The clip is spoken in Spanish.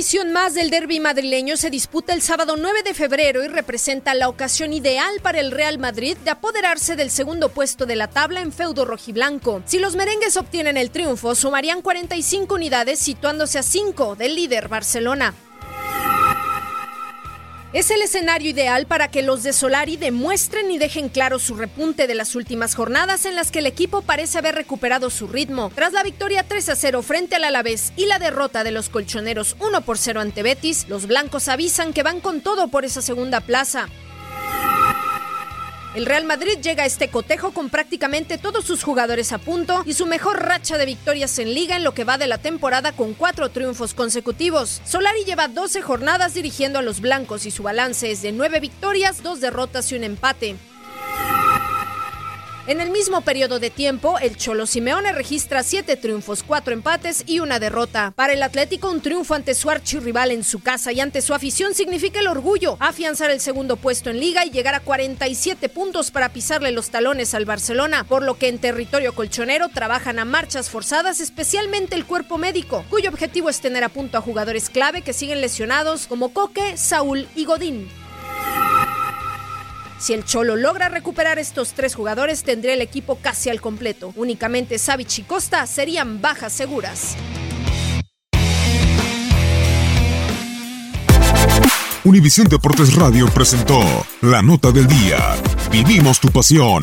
Edición más del derby madrileño se disputa el sábado 9 de febrero y representa la ocasión ideal para el Real Madrid de apoderarse del segundo puesto de la tabla en feudo rojiblanco. Si los merengues obtienen el triunfo, sumarían 45 unidades situándose a 5 del líder Barcelona. Es el escenario ideal para que los de Solari demuestren y dejen claro su repunte de las últimas jornadas en las que el equipo parece haber recuperado su ritmo. Tras la victoria 3 a 0 frente al Alavés y la derrota de los colchoneros 1 por 0 ante Betis, los blancos avisan que van con todo por esa segunda plaza. El Real Madrid llega a este cotejo con prácticamente todos sus jugadores a punto y su mejor racha de victorias en liga en lo que va de la temporada con cuatro triunfos consecutivos. Solari lleva 12 jornadas dirigiendo a los blancos y su balance es de 9 victorias, 2 derrotas y un empate. En el mismo periodo de tiempo, el Cholo Simeone registra siete triunfos, cuatro empates y una derrota. Para el Atlético, un triunfo ante su archirrival en su casa y ante su afición significa el orgullo, afianzar el segundo puesto en liga y llegar a 47 puntos para pisarle los talones al Barcelona, por lo que en territorio colchonero trabajan a marchas forzadas, especialmente el cuerpo médico, cuyo objetivo es tener a punto a jugadores clave que siguen lesionados como Coque, Saúl y Godín. Si el Cholo logra recuperar estos tres jugadores, tendría el equipo casi al completo. Únicamente Savic y Costa serían bajas seguras. Univisión Deportes Radio presentó La Nota del Día. Vivimos tu pasión.